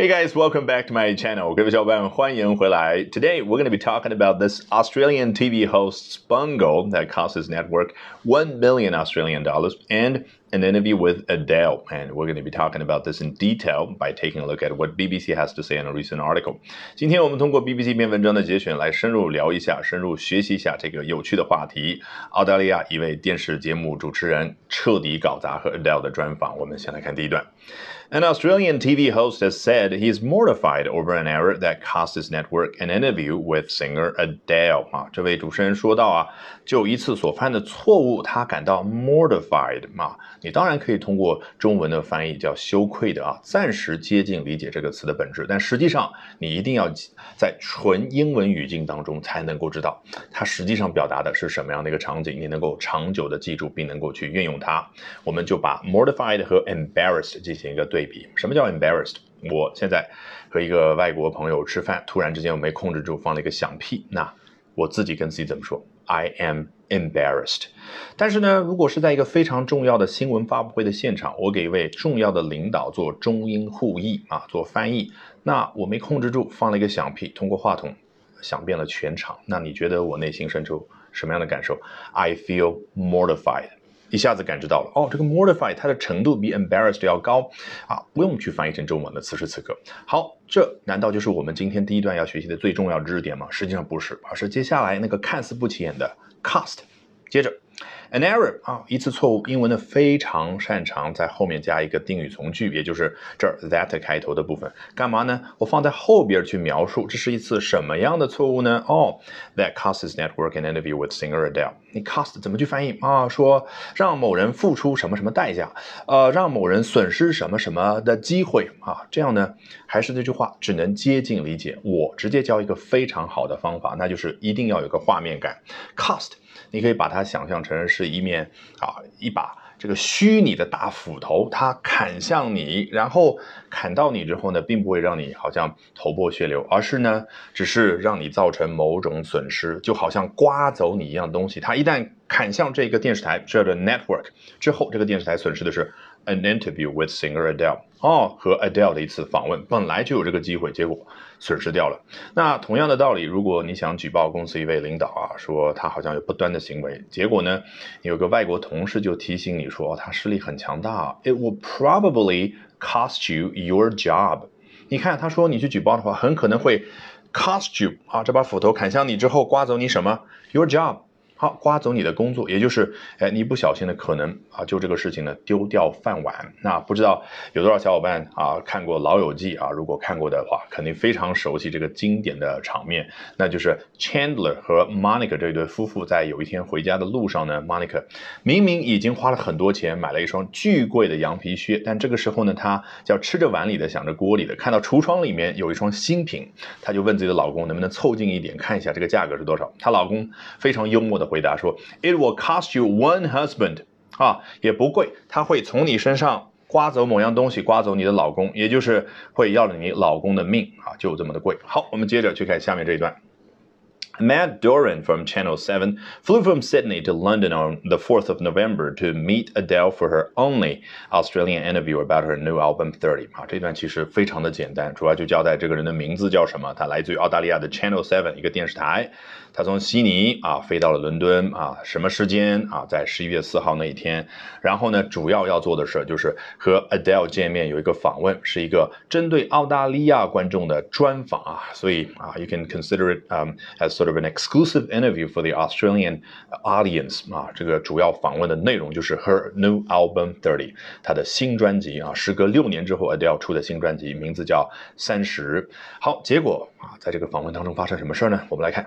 Hey guys, welcome back to my channel. 各位小伙伴，欢迎回来. Today we're going to be talking about this Australian TV host's bungle that cost his network 1 million Australian dollars and an interview with Adele. And we're going to be talking about this in detail by taking a look at what BBC has to say in a recent article. 今天我们通过 BBC 一篇文章的节选来深入聊一下，深入学习一下这个有趣的话题。澳大利亚一位电视节目主持人彻底搞砸和 Adele 的专访。我们先来看第一段。 An Australian TV host has said he is mortified over an error that cost his network an interview with singer Adele. 啊，这位主持人说到啊，就一次所犯的错误，他感到 mortified 嘛。你当然可以通过中文的翻译叫羞愧的啊，暂时接近理解这个词的本质，但实际上你一定要在纯英文语境当中才能够知道它实际上表达的是什么样的一个场景，你能够长久的记住并能够去运用它。我们就把 mortified 和 embarrassed 进行一个对。比什么叫 embarrassed？我现在和一个外国朋友吃饭，突然之间我没控制住放了一个响屁，那我自己跟自己怎么说？I am embarrassed。但是呢，如果是在一个非常重要的新闻发布会的现场，我给一位重要的领导做中英互译啊，做翻译，那我没控制住放了一个响屁，通过话筒响遍了全场，那你觉得我内心深处什么样的感受？I feel mortified。一下子感知到了哦，这个 mortify 它的程度比 embarrassed 要高啊，不用去翻译成中文的。此时此刻，好，这难道就是我们今天第一段要学习的最重要知识点吗？实际上不是，而是接下来那个看似不起眼的 cast。接着。An error 啊，一次错误。英文呢非常擅长在后面加一个定语从句，也就是这儿 that 开头的部分。干嘛呢？我放在后边去描述这是一次什么样的错误呢？哦，That costs network an interview with singer Adele。你 cost 怎么去翻译啊？说让某人付出什么什么代价，呃，让某人损失什么什么的机会啊？这样呢，还是那句话，只能接近理解。我直接教一个非常好的方法，那就是一定要有个画面感。cost。你可以把它想象成是一面啊，一把这个虚拟的大斧头，它砍向你，然后砍到你之后呢，并不会让你好像头破血流，而是呢，只是让你造成某种损失，就好像刮走你一样东西。它一旦砍向这个电视台这个 network 之后，这个电视台损失的是。An interview with singer Adele，哦，和 Adele 的一次访问，本来就有这个机会，结果损失掉了。那同样的道理，如果你想举报公司一位领导啊，说他好像有不端的行为，结果呢，有个外国同事就提醒你说，他势力很强大，It will probably cost you your job。你看，他说你去举报的话，很可能会 cost you 啊，这把斧头砍向你之后，刮走你什么？Your job。好，刮走你的工作，也就是，哎，你不小心的可能啊，就这个事情呢，丢掉饭碗。那不知道有多少小伙伴啊看过《老友记》啊？如果看过的话，肯定非常熟悉这个经典的场面，那就是 Chandler 和 Monica 这对夫妇在有一天回家的路上呢，Monica 明明已经花了很多钱买了一双巨贵的羊皮靴，但这个时候呢，她叫吃着碗里的想着锅里的，看到橱窗里面有一双新品，她就问自己的老公能不能凑近一点看一下这个价格是多少。她老公非常幽默的。回答说：“It will cost you one husband，啊，也不贵，他会从你身上刮走某样东西，刮走你的老公，也就是会要了你老公的命啊，就这么的贵。”好，我们接着去看下面这一段。Matt Doran from Channel 7 flew from Sydney to London on the 4th of November to meet Adele for her only Australian interview about her new album 30。啊，这段其实非常的简单，主要就交代这个人的名字叫什么。他来自于澳大利亚的 Channel 7一个电视台。他从悉尼啊飞到了伦敦啊，什么时间啊？在十一月四号那一天。然后呢，主要要做的事就是和 Adele 见面，有一个访问，是一个针对澳大利亚观众的专访啊。所以啊，you can consider it um as sort of an exclusive interview for the Australian audience 啊。这个主要访问的内容就是 her new album thirty，她的新专辑啊。时隔六年之后，Adele 出的新专辑名字叫三十。好，结果啊，在这个访问当中发生什么事儿呢？我们来看。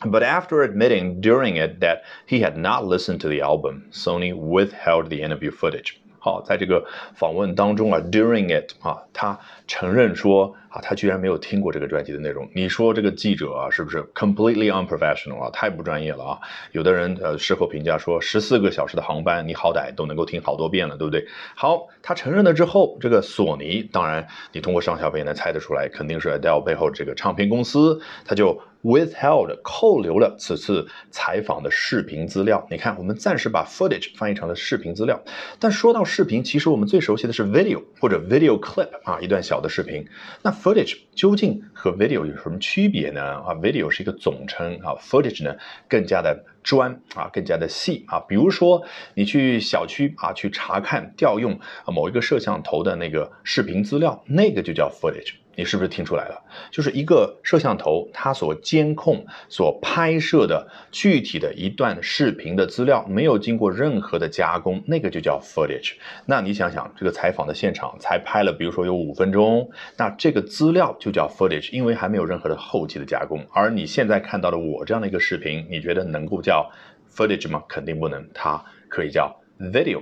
But after admitting during it that he had not listened to the album, Sony withheld the interview footage. 好，在这个访问当中啊，during it 啊，他承认说 啊，他居然没有听过这个专辑的内容。你说这个记者啊，是不是 completely unprofessional 啊？太不专业了啊！有的人呃事后评价说，十四个小时的航班，你好歹都能够听好多遍了，对不对？好，他承认了之后，这个索尼，当然你通过上下文也能猜得出来，肯定是 Adele 背后这个唱片公司，他就。withheld 扣留了此次采访的视频资料。你看，我们暂时把 footage 翻译成了视频资料。但说到视频，其实我们最熟悉的是 video 或者 video clip 啊，一段小的视频。那 footage 究竟和 video 有什么区别呢？啊，video 是一个总称啊，footage 呢更加的专啊，更加的细啊。比如说你去小区啊去查看调用某一个摄像头的那个视频资料，那个就叫 footage。你是不是听出来了？就是一个摄像头，它所监控、所拍摄的具体的一段视频的资料，没有经过任何的加工，那个就叫 footage。那你想想，这个采访的现场才拍了，比如说有五分钟，那这个资料就叫 footage，因为还没有任何的后期的加工。而你现在看到的我这样的一个视频，你觉得能够叫 footage 吗？肯定不能，它可以叫 video。